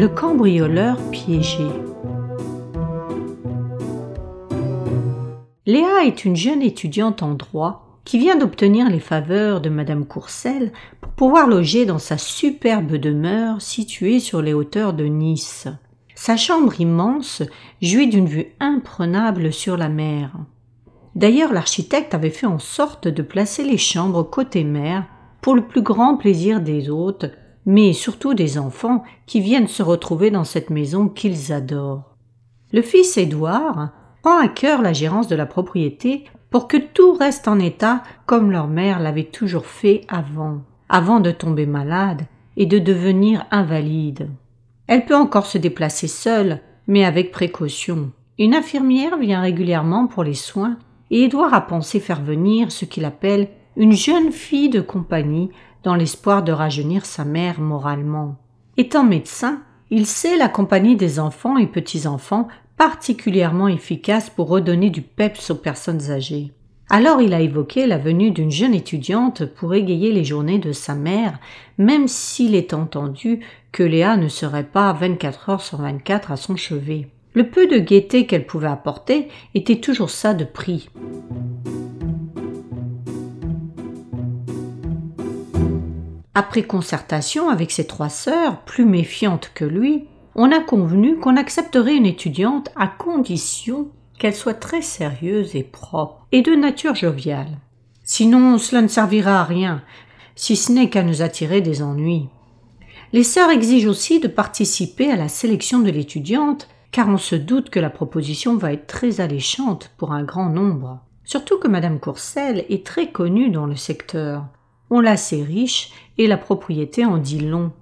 Le cambrioleur piégé. Léa est une jeune étudiante en droit qui vient d'obtenir les faveurs de Madame Courcelles pour pouvoir loger dans sa superbe demeure située sur les hauteurs de Nice. Sa chambre immense jouit d'une vue imprenable sur la mer. D'ailleurs, l'architecte avait fait en sorte de placer les chambres côté mer pour le plus grand plaisir des hôtes mais surtout des enfants qui viennent se retrouver dans cette maison qu'ils adorent. Le fils Édouard prend à cœur la gérance de la propriété pour que tout reste en état comme leur mère l'avait toujours fait avant, avant de tomber malade et de devenir invalide. Elle peut encore se déplacer seule, mais avec précaution. Une infirmière vient régulièrement pour les soins et Édouard a pensé faire venir ce qu'il appelle une jeune fille de compagnie dans l'espoir de rajeunir sa mère moralement. Étant médecin, il sait la compagnie des enfants et petits-enfants particulièrement efficace pour redonner du peps aux personnes âgées. Alors il a évoqué la venue d'une jeune étudiante pour égayer les journées de sa mère, même s'il est entendu que Léa ne serait pas 24 heures sur 24 à son chevet. Le peu de gaieté qu'elle pouvait apporter était toujours ça de prix. Après concertation avec ses trois sœurs, plus méfiantes que lui, on a convenu qu'on accepterait une étudiante à condition qu'elle soit très sérieuse et propre, et de nature joviale. Sinon, cela ne servira à rien, si ce n'est qu'à nous attirer des ennuis. Les sœurs exigent aussi de participer à la sélection de l'étudiante, car on se doute que la proposition va être très alléchante pour un grand nombre. Surtout que Madame Courcelles est très connue dans le secteur on la sait riche et la propriété en dit long.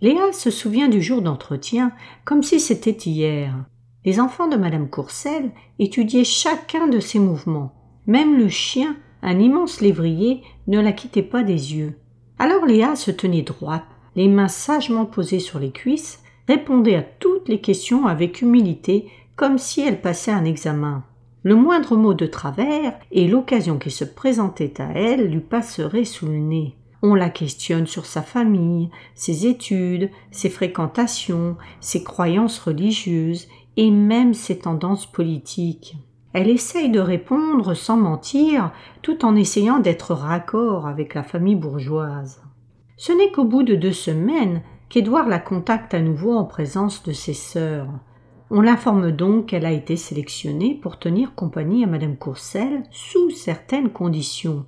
Léa se souvient du jour d'entretien comme si c'était hier. Les enfants de Madame Courcelles étudiaient chacun de ses mouvements. Même le chien, un immense lévrier, ne la quittait pas des yeux. Alors Léa se tenait droite, les mains sagement posées sur les cuisses, répondait à toutes les questions avec humilité, comme si elle passait un examen. Le moindre mot de travers et l'occasion qui se présentait à elle lui passerait sous le nez. On la questionne sur sa famille, ses études, ses fréquentations, ses croyances religieuses et même ses tendances politiques. Elle essaye de répondre sans mentir, tout en essayant d'être raccord avec la famille bourgeoise. Ce n'est qu'au bout de deux semaines qu'Édouard la contacte à nouveau en présence de ses sœurs. On l'informe donc qu'elle a été sélectionnée pour tenir compagnie à Madame Courcelles sous certaines conditions.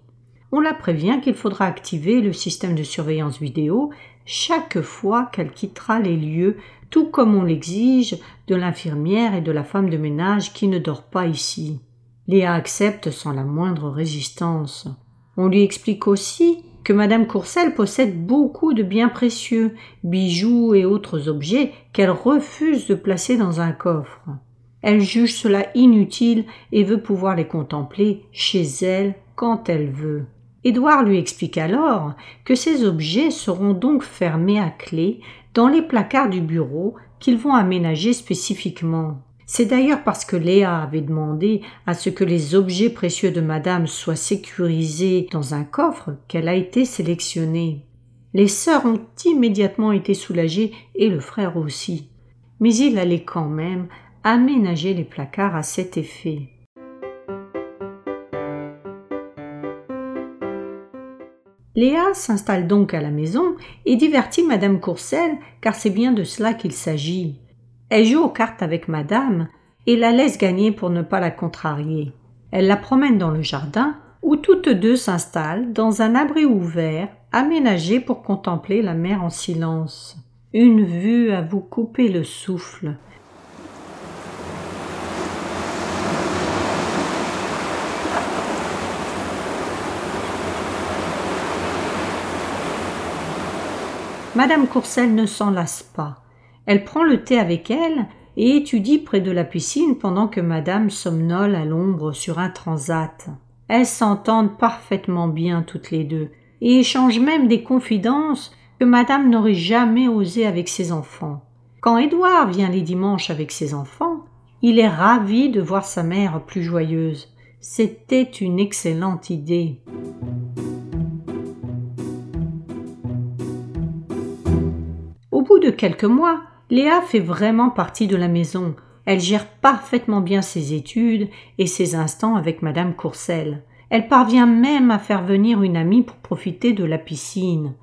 On la prévient qu'il faudra activer le système de surveillance vidéo chaque fois qu'elle quittera les lieux, tout comme on l'exige de l'infirmière et de la femme de ménage qui ne dort pas ici. Léa accepte sans la moindre résistance. On lui explique aussi que Madame Courcelles possède beaucoup de biens précieux, bijoux et autres objets qu'elle refuse de placer dans un coffre. Elle juge cela inutile et veut pouvoir les contempler chez elle quand elle veut. Édouard lui explique alors que ces objets seront donc fermés à clé dans les placards du bureau qu'ils vont aménager spécifiquement. C'est d'ailleurs parce que Léa avait demandé à ce que les objets précieux de madame soient sécurisés dans un coffre qu'elle a été sélectionnée. Les sœurs ont immédiatement été soulagées et le frère aussi. Mais il allait quand même aménager les placards à cet effet. Léa s'installe donc à la maison et divertit madame Courcelles car c'est bien de cela qu'il s'agit. Elle joue aux cartes avec madame et la laisse gagner pour ne pas la contrarier. Elle la promène dans le jardin où toutes deux s'installent dans un abri ouvert aménagé pour contempler la mer en silence. Une vue à vous couper le souffle. Madame Courcelles ne s'en lasse pas. Elle prend le thé avec elle et étudie près de la piscine pendant que madame somnole à l'ombre sur un transat. Elles s'entendent parfaitement bien toutes les deux et échangent même des confidences que madame n'aurait jamais osées avec ses enfants. Quand Édouard vient les dimanches avec ses enfants, il est ravi de voir sa mère plus joyeuse. C'était une excellente idée. Au bout de quelques mois, Léa fait vraiment partie de la maison. Elle gère parfaitement bien ses études et ses instants avec madame Courcelle. Elle parvient même à faire venir une amie pour profiter de la piscine.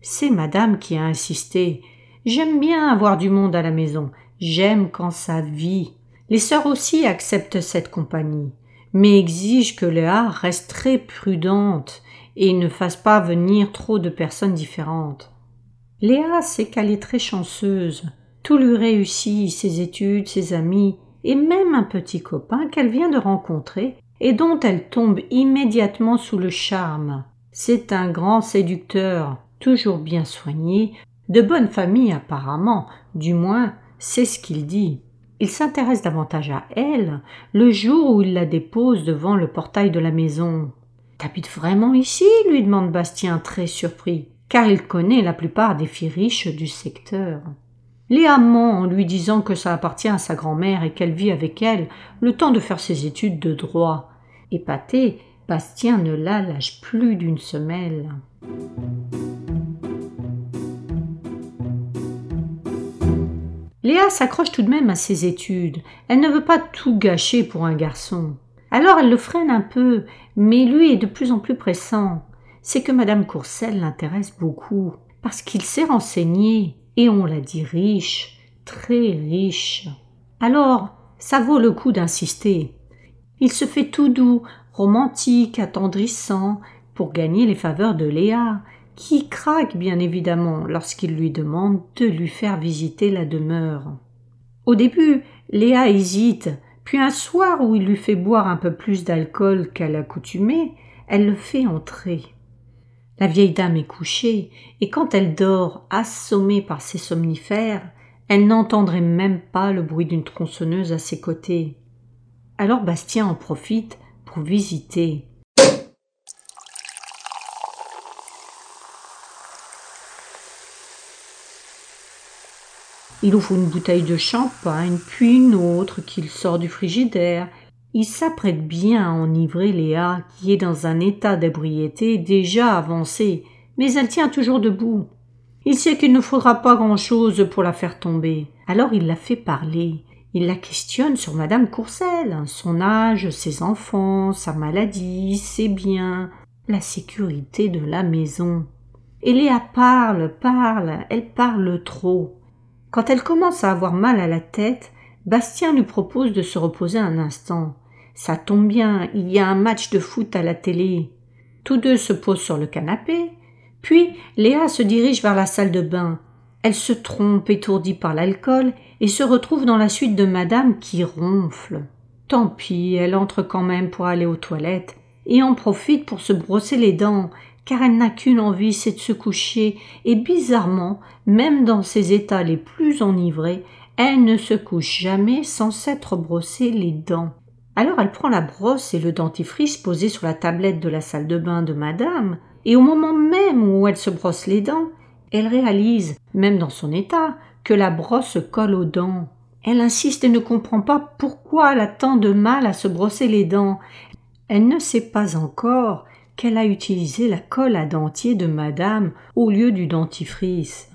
C'est madame qui a insisté. J'aime bien avoir du monde à la maison. J'aime quand ça vit. Les sœurs aussi acceptent cette compagnie, mais exigent que Léa reste très prudente et ne fasse pas venir trop de personnes différentes. Léa sait qu'elle est très chanceuse. Tout lui réussit, ses études, ses amis, et même un petit copain qu'elle vient de rencontrer et dont elle tombe immédiatement sous le charme. C'est un grand séducteur, toujours bien soigné, de bonne famille apparemment, du moins c'est ce qu'il dit. Il s'intéresse davantage à elle le jour où il la dépose devant le portail de la maison. T'habites vraiment ici? lui demande Bastien très surpris, car il connaît la plupart des filles riches du secteur. Léa ment en lui disant que ça appartient à sa grand-mère et qu'elle vit avec elle le temps de faire ses études de droit. Épaté, Bastien ne la lâche plus d'une semelle. Léa s'accroche tout de même à ses études. Elle ne veut pas tout gâcher pour un garçon. Alors elle le freine un peu, mais lui est de plus en plus pressant. C'est que madame Courcelle l'intéresse beaucoup, parce qu'il s'est renseigné, et on l'a dit riche, très riche. Alors, ça vaut le coup d'insister. Il se fait tout doux, romantique, attendrissant, pour gagner les faveurs de Léa, qui craque bien évidemment lorsqu'il lui demande de lui faire visiter la demeure. Au début, Léa hésite, puis un soir où il lui fait boire un peu plus d'alcool qu'à l'accoutumée, elle le fait entrer. La vieille dame est couchée, et quand elle dort, assommée par ses somnifères, elle n'entendrait même pas le bruit d'une tronçonneuse à ses côtés. Alors Bastien en profite pour visiter. Il ouvre une bouteille de champagne, puis une autre qu'il sort du frigidaire. Il s'apprête bien à enivrer Léa, qui est dans un état d'ébriété déjà avancé, mais elle tient toujours debout. Il sait qu'il ne faudra pas grand-chose pour la faire tomber. Alors il la fait parler. Il la questionne sur Madame Courcelle, son âge, ses enfants, sa maladie, ses biens, la sécurité de la maison. Et Léa parle, parle, elle parle trop. Quand elle commence à avoir mal à la tête, Bastien lui propose de se reposer un instant. Ça tombe bien, il y a un match de foot à la télé. Tous deux se posent sur le canapé. Puis Léa se dirige vers la salle de bain. Elle se trompe, étourdie par l'alcool, et se retrouve dans la suite de madame qui ronfle. Tant pis, elle entre quand même pour aller aux toilettes, et en profite pour se brosser les dents, car elle n'a qu'une envie, c'est de se coucher, et bizarrement, même dans ses états les plus enivrés, elle ne se couche jamais sans s'être brossé les dents. Alors elle prend la brosse et le dentifrice posés sur la tablette de la salle de bain de madame, et au moment même où elle se brosse les dents, elle réalise, même dans son état, que la brosse colle aux dents. Elle insiste et ne comprend pas pourquoi elle a tant de mal à se brosser les dents. Elle ne sait pas encore qu'elle a utilisé la colle à dentier de madame au lieu du dentifrice.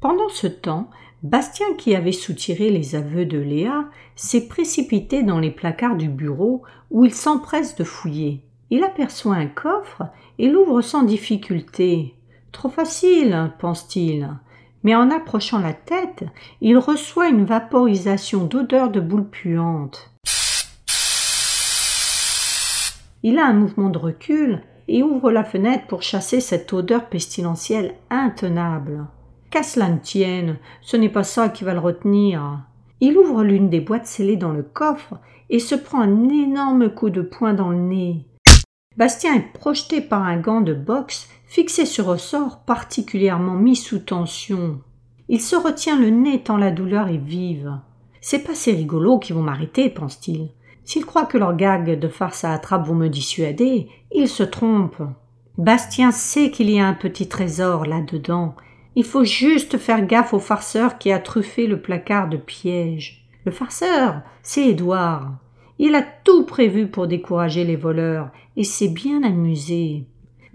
Pendant ce temps, Bastien, qui avait soutiré les aveux de Léa, s'est précipité dans les placards du bureau où il s'empresse de fouiller. Il aperçoit un coffre et l'ouvre sans difficulté. Trop facile, pense-t-il mais en approchant la tête, il reçoit une vaporisation d'odeur de boule puante. Il a un mouvement de recul et ouvre la fenêtre pour chasser cette odeur pestilentielle intenable. Qu'à cela ne tienne, ce n'est pas ça qui va le retenir. Il ouvre l'une des boîtes scellées dans le coffre et se prend un énorme coup de poing dans le nez. Bastien est projeté par un gant de boxe fixé sur ressort particulièrement mis sous tension. Il se retient le nez tant la douleur est vive. C'est pas ces rigolos qui vont m'arrêter, pense-t-il. S'ils croient que leurs gags de farce à attrape vont me dissuader, ils se trompent. Bastien sait qu'il y a un petit trésor là-dedans. Il faut juste faire gaffe au farceur qui a truffé le placard de pièges. Le farceur, c'est Édouard. Il a tout prévu pour décourager les voleurs, et s'est bien amusé.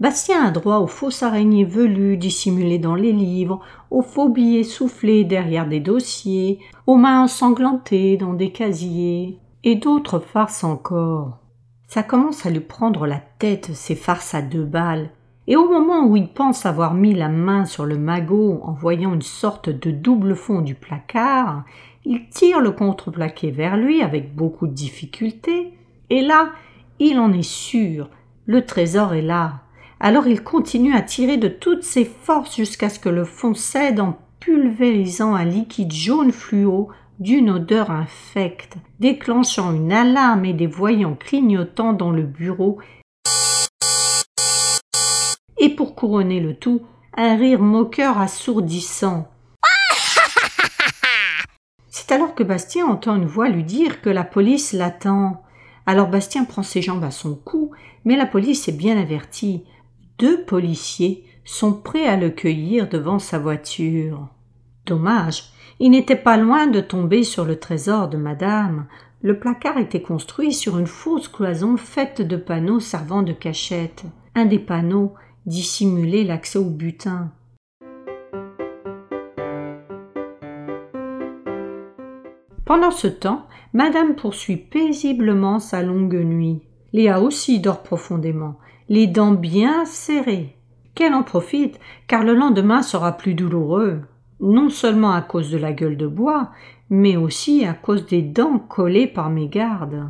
Bastien a droit aux fausses araignées velues dissimulées dans les livres, aux faux billets soufflés derrière des dossiers, aux mains ensanglantées dans des casiers, et d'autres farces encore. Ça commence à lui prendre la tête, ces farces à deux balles, et au moment où il pense avoir mis la main sur le magot en voyant une sorte de double fond du placard, il tire le contreplaqué vers lui avec beaucoup de difficulté, et là, il en est sûr, le trésor est là. Alors il continue à tirer de toutes ses forces jusqu'à ce que le fond cède en pulvérisant un liquide jaune fluo d'une odeur infecte, déclenchant une alarme et des voyants clignotants dans le bureau. Et pour couronner le tout, un rire moqueur assourdissant. C'est alors que Bastien entend une voix lui dire que la police l'attend. Alors Bastien prend ses jambes à son cou, mais la police est bien avertie deux policiers sont prêts à le cueillir devant sa voiture. Dommage, il n'était pas loin de tomber sur le trésor de madame. Le placard était construit sur une fausse cloison faite de panneaux servant de cachette. Un des panneaux dissimulait l'accès au butin. Pendant ce temps, madame poursuit paisiblement sa longue nuit. Léa aussi dort profondément les dents bien serrées. Qu'elle en profite, car le lendemain sera plus douloureux, non seulement à cause de la gueule de bois, mais aussi à cause des dents collées par mes gardes.